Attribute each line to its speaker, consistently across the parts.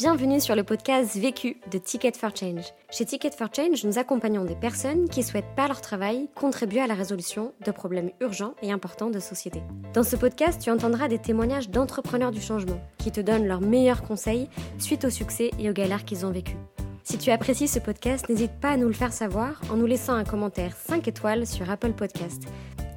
Speaker 1: Bienvenue sur le podcast Vécu de Ticket for Change. Chez Ticket for Change, nous accompagnons des personnes qui souhaitent par leur travail contribuer à la résolution de problèmes urgents et importants de société. Dans ce podcast, tu entendras des témoignages d'entrepreneurs du changement qui te donnent leurs meilleurs conseils suite au succès et aux galères qu'ils ont vécues. Si tu apprécies ce podcast, n'hésite pas à nous le faire savoir en nous laissant un commentaire 5 étoiles sur Apple Podcast.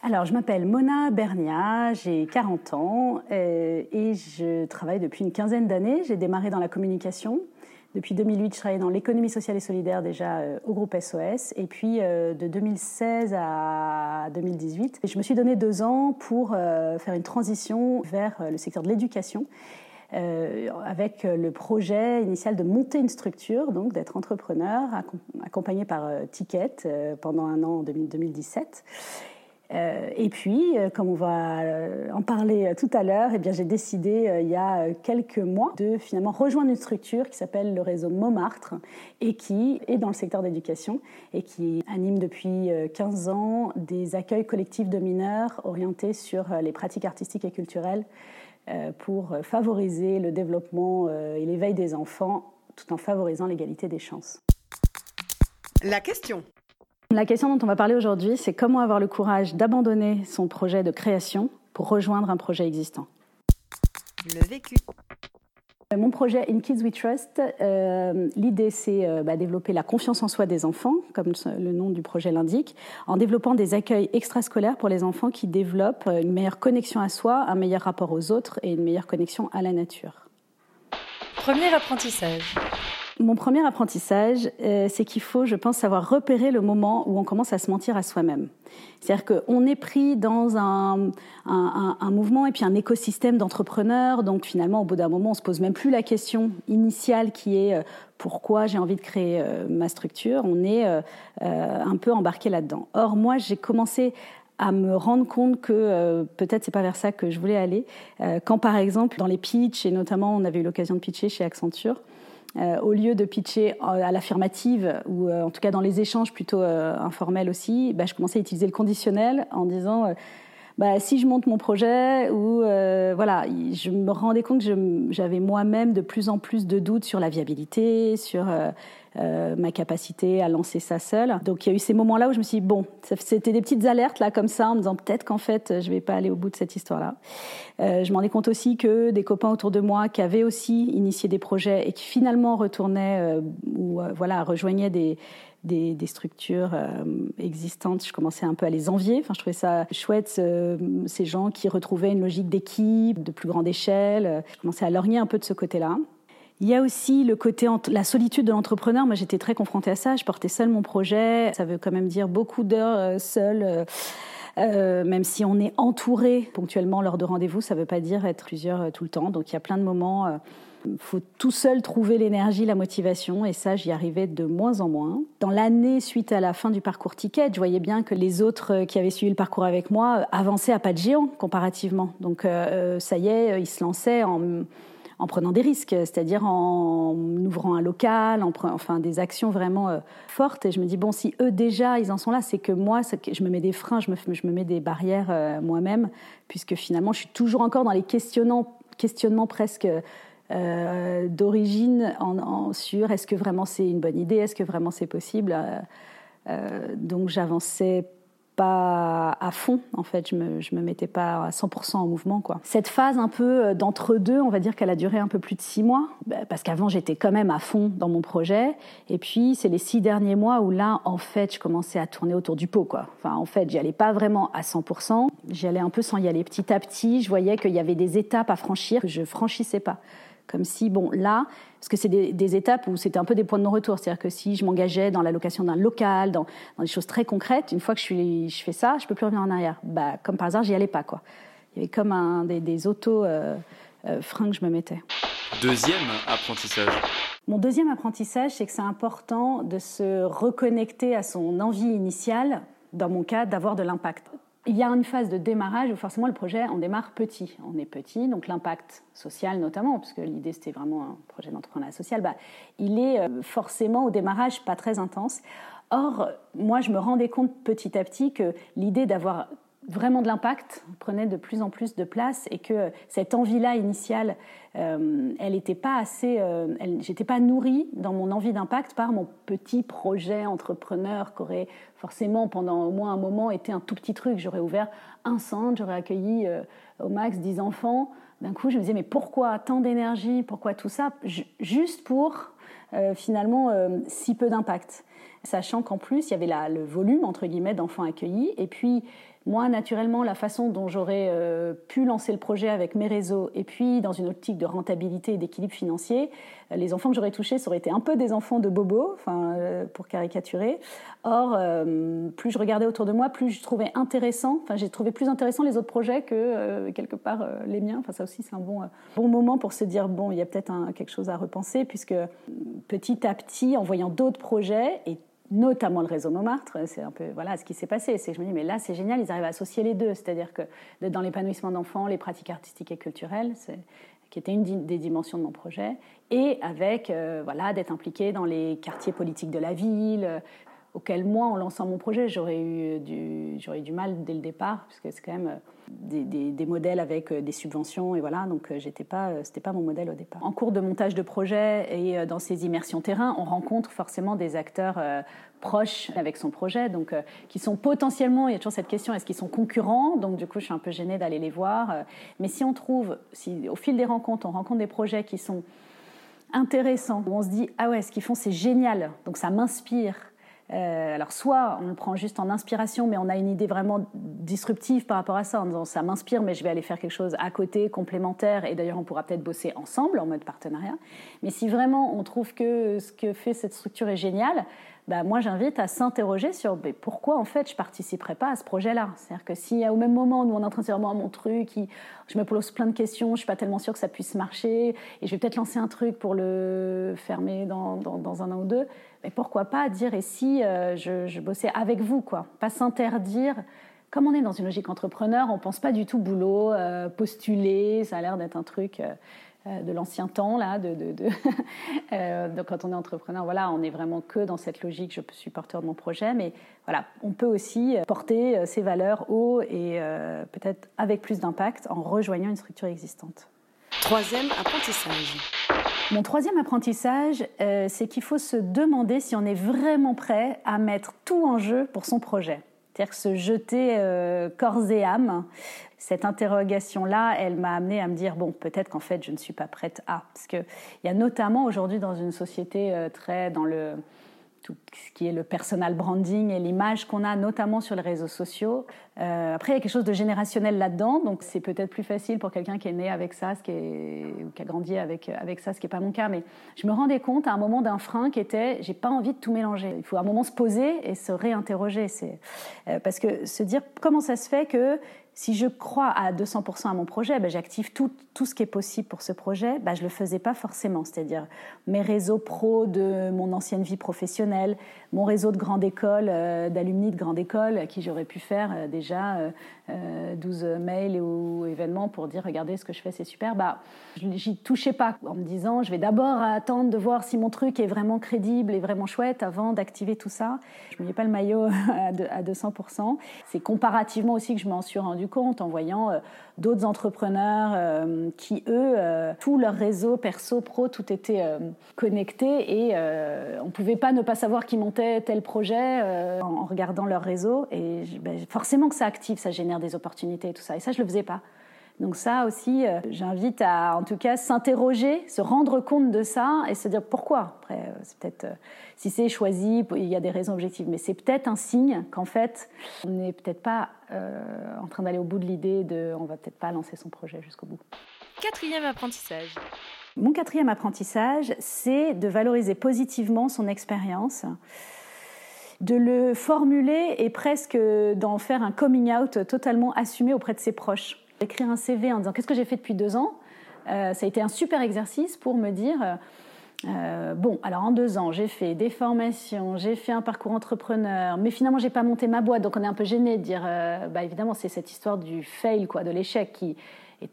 Speaker 2: Alors, je m'appelle Mona Bernia, j'ai 40 ans euh, et je travaille depuis une quinzaine d'années. J'ai démarré dans la communication. Depuis 2008, je travaillais dans l'économie sociale et solidaire déjà euh, au groupe SOS. Et puis, euh, de 2016 à 2018, je me suis donné deux ans pour faire une transition vers le secteur de l'éducation. avec le projet initial de monter une structure, donc d'être entrepreneur, accompagné par Ticket pendant un an en 2017. Euh, et puis, euh, comme on va euh, en parler tout à l'heure, eh bien, j'ai décidé il y a quelques mois de finalement rejoindre une structure qui s'appelle le réseau Montmartre et qui est dans le secteur d'éducation et qui anime depuis 15 ans des accueils collectifs de mineurs orientés sur les pratiques artistiques et culturelles pour favoriser le développement et l'éveil des enfants tout en favorisant l'égalité des chances.
Speaker 3: La question.
Speaker 2: La question dont on va parler aujourd'hui, c'est comment avoir le courage d'abandonner son projet de création pour rejoindre un projet existant.
Speaker 4: Le vécu.
Speaker 2: Mon projet In Kids We Trust, euh, l'idée c'est euh, bah, développer la confiance en soi des enfants, comme le nom du projet l'indique, en développant des accueils extrascolaires pour les enfants qui développent une meilleure connexion à soi, un meilleur rapport aux autres et une meilleure connexion à la nature.
Speaker 4: Premier apprentissage.
Speaker 2: Mon premier apprentissage, euh, c'est qu'il faut, je pense, savoir repérer le moment où on commence à se mentir à soi-même. C'est-à-dire qu'on est pris dans un, mouvement et puis un écosystème d'entrepreneurs. Donc finalement, au bout d'un moment, on se pose même plus la question initiale qui est euh, pourquoi j'ai envie de créer euh, ma structure? On est un peu embarqué là-dedans. Or, moi, j'ai commencé à me rendre compte que peut-être c'est pas vers ça que je voulais aller. quand par exemple dans les pitchs et notamment on avait eu l'occasion de pitcher chez Accenture, euh, au lieu de pitcher à l'affirmative, ou euh, en tout cas dans les échanges plutôt euh, informels aussi, bah, je commençais à utiliser le conditionnel en disant bah, si je monte mon projet, ou voilà, je me rendais compte que j'avais moi-même de plus en plus de doutes sur la viabilité, sur euh, ma capacité à lancer ça seule. Donc il y a eu ces moments-là où je me suis dit, bon, c'était des petites alertes là comme ça en me disant peut-être qu'en fait je vais pas aller au bout de cette histoire-là. Euh, je m'en rendais compte aussi que des copains autour de moi qui avaient aussi initié des projets et qui finalement retournaient euh, ou voilà rejoignaient des des, structures existantes, je commençais un peu à les envier. Enfin, je trouvais ça chouette, ces gens qui retrouvaient une logique d'équipe, de plus grande échelle. Je commençais à lorgner un peu de ce côté-là. Il y a aussi le côté la solitude de l'entrepreneur. Moi, j'étais très confrontée à ça. Je portais seul mon projet. Ça veut quand même dire beaucoup d'heures euh, seul. Euh, euh, même si on est entouré ponctuellement lors de rendez-vous, ça ne veut pas dire être plusieurs tout le temps. Donc il y a plein de moments. Il faut tout seul trouver l'énergie, la motivation, et ça, j'y arrivais de moins en moins. Dans l'année suite à la fin du parcours Ticket, je voyais bien que les autres qui avaient suivi le parcours avec moi avançaient à pas de géant comparativement. Donc ça y est, ils se lançaient en en prenant des risques, c'est-à-dire en ouvrant un local, en enfin des actions vraiment euh, fortes. Et je me dis bon, si eux déjà ils en sont là, c'est que moi, je me mets des freins, je me, mets des barrières euh, moi-même, puisque finalement, je suis toujours encore dans les questionnements presque. Euh, d'origine en, sur est-ce que vraiment c'est une bonne idée, est-ce que vraiment c'est possible. donc j'avançais pas à fond en fait, je me, me mettais pas à 100% en mouvement quoi. Cette phase un peu euh, d'entre-deux, on va dire qu'elle a duré un peu plus de six mois, bah, parce qu'avant j'étais quand même à fond dans mon projet, et puis c'est les six derniers mois où là en fait je commençais à tourner autour du pot quoi. En fait j'y allais pas vraiment à 100%, j'y allais un peu sans y aller petit à petit, je voyais qu'il y avait des étapes à franchir que je franchissais pas. Comme si, bon, là, parce que c'est des, étapes où c'était un peu des points de non-retour. C'est-à-dire que si je m'engageais dans la location d'un local, dans, des choses très concrètes, une fois que je, suis, je fais ça, je peux plus revenir en arrière. Bah, comme par hasard, j'y allais pas, quoi. Il y avait comme un, des, des auto-freins euh, euh, que je me mettais.
Speaker 5: Deuxième apprentissage.
Speaker 2: Mon deuxième apprentissage, c'est que c'est important de se reconnecter à son envie initiale, dans mon cas, d'avoir de l'impact. Il y a une phase de démarrage où forcément le projet, on démarre petit. On est petit, donc l'impact social notamment, puisque l'idée c'était vraiment un projet d'entrepreneuriat social, bah, il est euh, forcément au démarrage pas très intense. Or, moi, je me rendais compte petit à petit que l'idée d'avoir vraiment de l'impact prenait de plus en plus de place et que cette envie-là initiale, euh, elle n'était pas assez, euh, j'étais pas nourrie dans mon envie d'impact par mon petit projet entrepreneur qui aurait forcément pendant au moins un moment été un tout petit truc. J'aurais ouvert un centre, j'aurais accueilli euh, au max 10 enfants. D'un coup, je me disais mais pourquoi tant d'énergie, pourquoi tout ça, juste pour finalement si peu d'impact sachant qu'en plus il y avait le volume entre guillemets d'enfants accueillis et puis moi, naturellement, la façon dont j'aurais euh, pu lancer le projet avec mes réseaux, et puis dans une optique de rentabilité et d'équilibre financier, euh, les enfants que j'aurais touchés, ça aurait été un peu des enfants de bobo, enfin, euh, pour caricaturer. Or, plus je regardais autour de moi, plus je trouvais intéressant, enfin, j'ai trouvé plus intéressant les autres projets que quelque part les miens. Enfin, ça aussi, c'est un bon, bon moment pour se dire, bon, il y a peut-être quelque chose à repenser, puisque petit à petit, en voyant d'autres projets, et notamment le réseau Montmartre, c'est un peu voilà ce qui s'est passé. C'est je me dis mais là c'est génial, ils arrivent à associer les deux, c'est-à-dire que dans l'épanouissement d'enfants, les pratiques artistiques et culturelles, qui était une des dimensions de mon projet, et avec euh, voilà d'être impliqué dans les quartiers politiques de la ville, auquel moi, en lançant mon projet, j'aurais eu du, j'aurais eu du mal dès le départ, puisque c'est quand même euh, des, modèles avec euh, des subventions, et voilà, donc euh, j'étais pas, c'était pas mon modèle au départ. En cours de montage de projet et dans ces immersions terrain, on rencontre forcément des acteurs proches avec son projet, donc qui sont potentiellement, il y a toujours cette question, est-ce qu'ils sont concurrents? Donc du coup, je suis un peu gênée d'aller les voir. mais si on trouve, si au fil des rencontres, on rencontre des projets qui sont intéressants, où on se dit, ah ouais, ce qu'ils font, c'est génial, donc ça m'inspire. Euh, alors soit on le prend juste en inspiration, mais on a une idée vraiment disruptive par rapport à ça, en disant ça m'inspire, mais je vais aller faire quelque chose à côté, complémentaire, et d'ailleurs on pourra peut-être bosser ensemble en mode partenariat. Mais si vraiment on trouve que ce que fait cette structure est génial, bah, moi j'invite à s'interroger sur pourquoi en fait je participerai pas à ce projet-là? C'est-à-dire que si au même moment où on est en train de moi mon truc, je me pose plein de questions, je suis pas tellement sûre que ça puisse marcher, et je vais peut-être lancer un truc pour le fermer dans, un an ou deux, mais pourquoi pas dire et si euh, je, bossais avec vous quoi, pas s'interdire. Comme on est dans une logique entrepreneur, on pense pas du tout boulot, euh, postuler, ça a l'air d'être un truc. Euh, de l'ancien temps là de, de, euh, donc quand on est entrepreneur voilà on est vraiment que dans cette logique je suis porteur de mon projet mais voilà on peut aussi porter ses valeurs haut et euh, peut-être avec plus d'impact en rejoignant une structure existante
Speaker 3: troisième apprentissage
Speaker 2: mon troisième apprentissage, c'est qu'il faut se demander si on est vraiment prêt à mettre tout en jeu pour son projet. C'est-à-dire se jeter euh, corps et âme. Cette interrogation-là, elle m'a amené à me dire bon, peut-être qu'en fait, je ne suis pas prête à. Parce qu'il y a notamment aujourd'hui dans une société euh, très dans le tout ce qui est le personal branding et l'image qu'on a notamment sur les réseaux sociaux. Euh, après, il y a quelque chose de générationnel là-dedans, donc c'est peut-être plus facile pour quelqu'un qui est né avec ça, qui ou qui a grandi avec, avec ça, ce qui n'est pas mon cas. Mais je me rendais compte à un moment d'un frein qui était, j'ai pas envie de tout mélanger. Il faut à un moment se poser et se réinterroger. Euh, parce que se dire comment ça se fait que si je crois à 200% à mon projet, ben j'active tout, tout, ce qui est possible pour ce projet. Ben je ne le faisais pas forcément, c'est-à-dire mes réseaux pro de mon ancienne vie professionnelle, mon réseau de grande école, euh, d'alumni de grande école, à qui j'aurais pu faire euh, déjà euh, 12 euh, mails ou événements pour dire regardez ce que je fais, c'est super. Bah, j'y touchais pas en me disant je vais d'abord attendre de voir si mon truc est vraiment crédible et vraiment chouette avant d'activer tout ça. Je ne pas le maillot à 200%. C'est comparativement aussi que je m'en suis rendu compte en voyant d'autres entrepreneurs qui, eux, tout leur réseau perso, pro, tout était connecté et on ne pouvait pas ne pas savoir qui montait tel projet euh, en regardant leur réseau. Et ben, forcément que ça active, ça génère des opportunités et tout ça. Et ça, je le faisais pas. Donc ça aussi, euh, j'invite à, en tout cas, s'interroger, se rendre compte de ça et se dire pourquoi. Après, euh, c'est peut-être, si c'est choisi, il y a des raisons objectives, mais c'est peut-être un signe qu'en fait, on n'est peut-être pas en train d'aller au bout de l'idée de, on va peut-être pas lancer son projet jusqu'au bout.
Speaker 3: Quatrième apprentissage.
Speaker 2: Mon quatrième apprentissage, c'est de valoriser positivement son expérience, de le formuler et presque d'en faire un coming out totalement assumé auprès de ses proches. Écrire un CV en disant qu'est-ce que j'ai fait depuis deux ans, euh, ça a été un super exercice pour me dire, Euh, bon, alors en deux ans, j'ai fait des formations, j'ai fait un parcours entrepreneur, mais finalement, j'ai pas monté ma boîte, donc on est un peu gêné de dire, euh, bah évidemment, c'est cette histoire du fail, quoi, de l'échec, qui est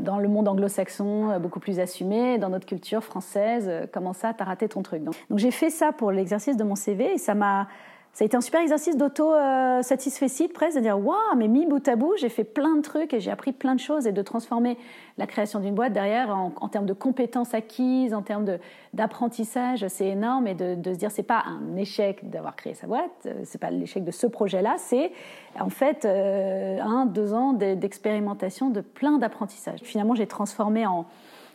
Speaker 2: dans le monde anglo-saxon beaucoup plus assumé, dans notre culture française, comment ça, t'as raté ton truc? Donc j'ai fait ça pour l'exercice de mon CV et ça m'a ça a été un super exercice d'auto-satisfecit presque, de dire waouh, mais mis bout à bout, j'ai fait plein de trucs et j'ai appris plein de choses et de transformer la création d'une boîte derrière en, termes de compétences acquises, en termes d'apprentissage, c'est énorme et de, se dire c'est pas un échec d'avoir créé sa boîte, euh, c'est pas l'échec de ce projet-là, c'est en fait euh, un, deux ans d'expérimentation de plein d'apprentissages. Finalement, j'ai transformé en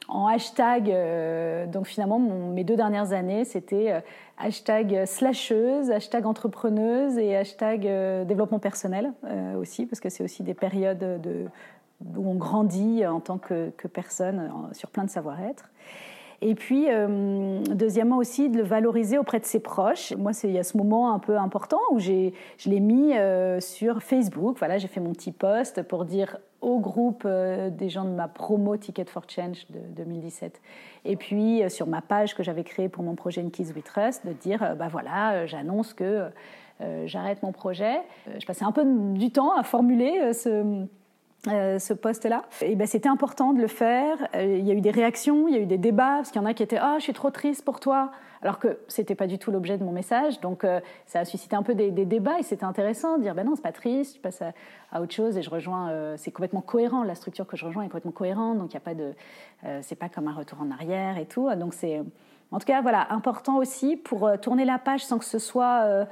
Speaker 2: en hashtag. Euh, donc finalement, mes deux dernières années, c'était euh, hashtag slasheuse, hashtag entrepreneuse et hashtag euh, développement personnel aussi, parce que c'est aussi des périodes de, où on grandit en tant que personne sur plein de savoir-être. Et puis, deuxièmement aussi, de le valoriser auprès de ses proches. Moi, il y a ce moment un peu important où je l'ai mis sur Facebook. Voilà, j'ai fait mon petit post pour dire au groupe euh, des gens de ma promo Ticket for Change de 2017. Et puis euh, sur ma page que j'avais créée pour mon projet In Kids We Trust, de dire, euh, bah voilà, j'annonce que j'arrête mon projet. je passais un peu du temps à formuler ce euh, ce poste-là. Et ben c'était important de le faire. Euh, il y a eu des réactions, il y a eu des débats parce qu'il y en a qui étaient ah je suis trop triste pour toi, alors que c'était pas du tout l'objet de mon message. Donc euh, ça a suscité un peu des, débats et c'était intéressant de dire ben non c'est pas triste, je passe à, autre chose et je rejoins. c'est complètement cohérent. La structure que je rejoins est complètement cohérente, donc il y a pas de c'est pas comme un retour en arrière et tout. Donc c'est en tout cas voilà important aussi pour tourner la page sans que ce soit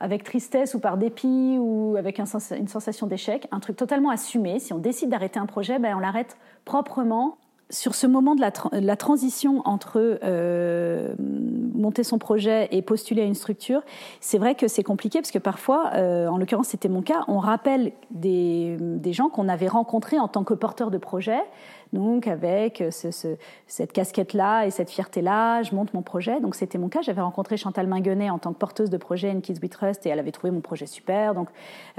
Speaker 2: avec tristesse ou par dépit ou avec une sensation d'échec, un truc totalement assumé. Si on décide d'arrêter un projet, ben on l'arrête proprement. Sur ce moment de la, transition entre euh, monter son projet et postuler à une structure, c'est vrai que c'est compliqué parce que parfois, euh, en l'occurrence c'était mon cas, on rappelle des, des gens qu'on avait rencontrés en tant que porteurs de projet, donc avec ce, cette casquette-là et cette fierté-là, je monte mon projet. Donc c'était mon cas. J'avais rencontré Chantal Minguenet en tant que porteuse de projet in Kids We Trust et elle avait trouvé mon projet super. Donc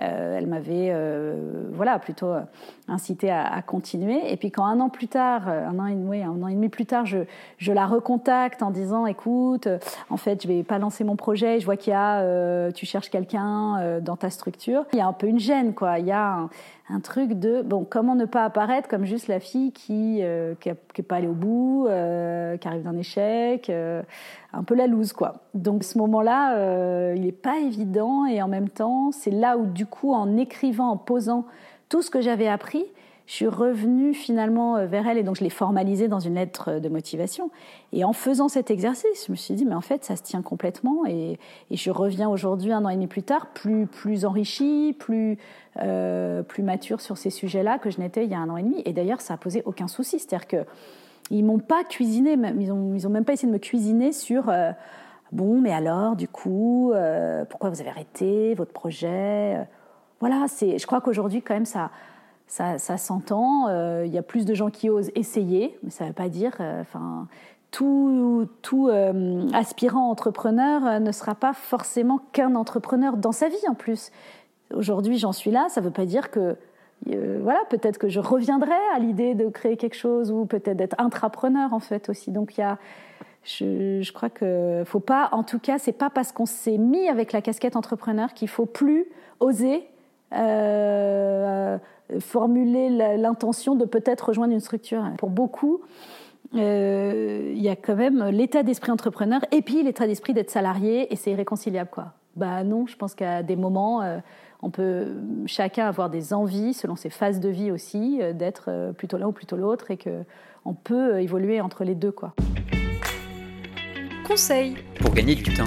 Speaker 2: euh, elle m'avait euh, voilà plutôt euh, incité à, à, continuer. Et puis quand un an plus tard, un an et demi, un an et demi plus tard, je, je la recontacte en disant écoute, en fait je vais pas lancer mon projet. Je vois qu'il y a, tu cherches quelqu'un dans ta structure. Il y a un peu une gêne quoi. Il y a un, un truc de bon comment ne pas apparaître comme juste la fille qui euh, qui, pas allée au bout, euh, qui arrive d'un échec, euh, un peu la loose quoi. Donc ce moment-là, il est pas évident et en même temps, c'est là où du coup en écrivant, en posant tout ce que j'avais appris, je suis revenue finalement euh, vers elle et donc je l'ai formalisée dans une lettre de motivation. Et en faisant cet exercice, je me suis dit, mais en fait, ça se tient complètement. Et, je reviens aujourd'hui, un an et demi plus tard, plus, plus enrichie, plus, euh, plus mature sur ces sujets-là que je n'étais il y a un an et demi. Et d'ailleurs, ça a posé aucun souci. C'est-à-dire que ils m'ont pas cuisiné, ils ont, ils ont même pas essayé de me cuisiner sur. Euh, bon, mais alors, du coup, euh, pourquoi vous avez arrêté votre projet? Voilà. Je crois qu'aujourd'hui, quand même, ça ça, s'entend. Euh, il y a plus de gens qui osent essayer, mais ça ne veut pas dire. Euh, enfin, tout, euh, aspirant entrepreneur ne sera pas forcément qu'un entrepreneur dans sa vie en plus. Aujourd'hui, j'en suis là. Ça ne veut pas dire que voilà, peut-être que je reviendrai à l'idée de créer quelque chose ou peut-être d'être intrapreneur en fait aussi. Donc il y a, je, je, crois que faut pas, en tout cas, c'est pas parce qu'on s'est mis avec la casquette entrepreneur qu'il faut plus oser formuler l'intention de peut-être rejoindre une structure. Pour beaucoup, euh, il y a quand même l'état d'esprit entrepreneur et puis l'état d'esprit d'être salarié et c'est irréconciliable quoi. Bah non, je pense qu'à des moments euh, on peut chacun avoir des envies selon ses phases de vie aussi euh, d'être plutôt l'un ou plutôt l'autre et que on peut évoluer entre les deux quoi.
Speaker 3: Conseil
Speaker 5: pour gagner du temps.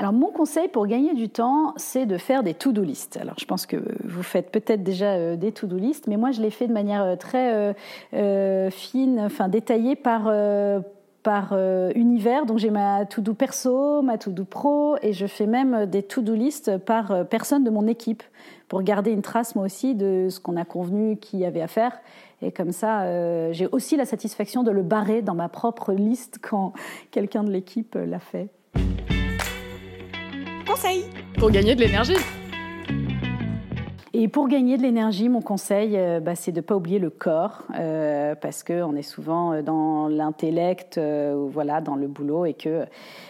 Speaker 2: Alors mon conseil pour gagner du temps, c'est de faire des to-do list. Alors je pense que vous faites peut-être déjà euh, des to-do list, mais moi je l'ai fait de manière euh, très euh, fine, enfin détaillée par par univers. Donc j'ai ma to-do perso, ma to-do pro, et je fais même des to-do list par personne de mon équipe pour garder une trace moi aussi de ce qu'on a convenu qu'il y avait à faire. Et comme ça, j'ai aussi la satisfaction de le barrer dans ma propre liste quand quelqu'un de l'équipe l'a fait
Speaker 3: conseil pour gagner de l'énergie.
Speaker 2: Et pour gagner de l'énergie, mon conseil, euh, bah, c'est de ne pas oublier le corps, euh, parce qu'on est souvent euh, dans l'intellect, euh, voilà, dans le boulot, et que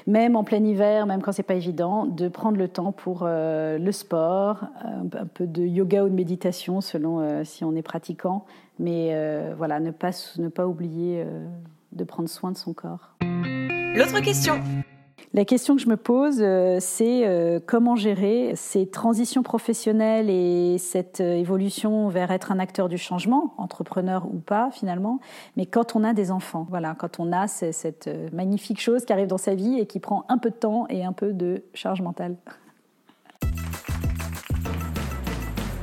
Speaker 2: même en plein hiver, même quand c'est pas évident, de prendre le temps pour euh, le sport, un, un peu de yoga ou de méditation, selon euh, si on est pratiquant, mais euh, voilà, ne pas, ne pas oublier euh, de prendre soin de son corps.
Speaker 4: L'autre question.
Speaker 2: La question que je me pose, euh, c'est euh, comment gérer ces transitions professionnelles et cette euh, évolution vers être un acteur du changement, entrepreneur ou pas finalement, mais quand on a des enfants, voilà, quand on a ce- cette magnifique chose qui arrive dans sa vie et qui prend un peu de temps et un peu de charge mentale.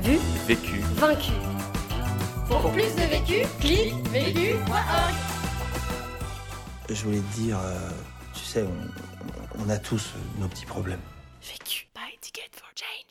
Speaker 1: Vu,
Speaker 5: Vécu.
Speaker 1: vaincu. Pour plus de vécu, clique vécu.org.
Speaker 6: Je voulais te dire, tu sais, on, on a tous nos petits problèmes.
Speaker 4: Vécu. By Ticket for Change.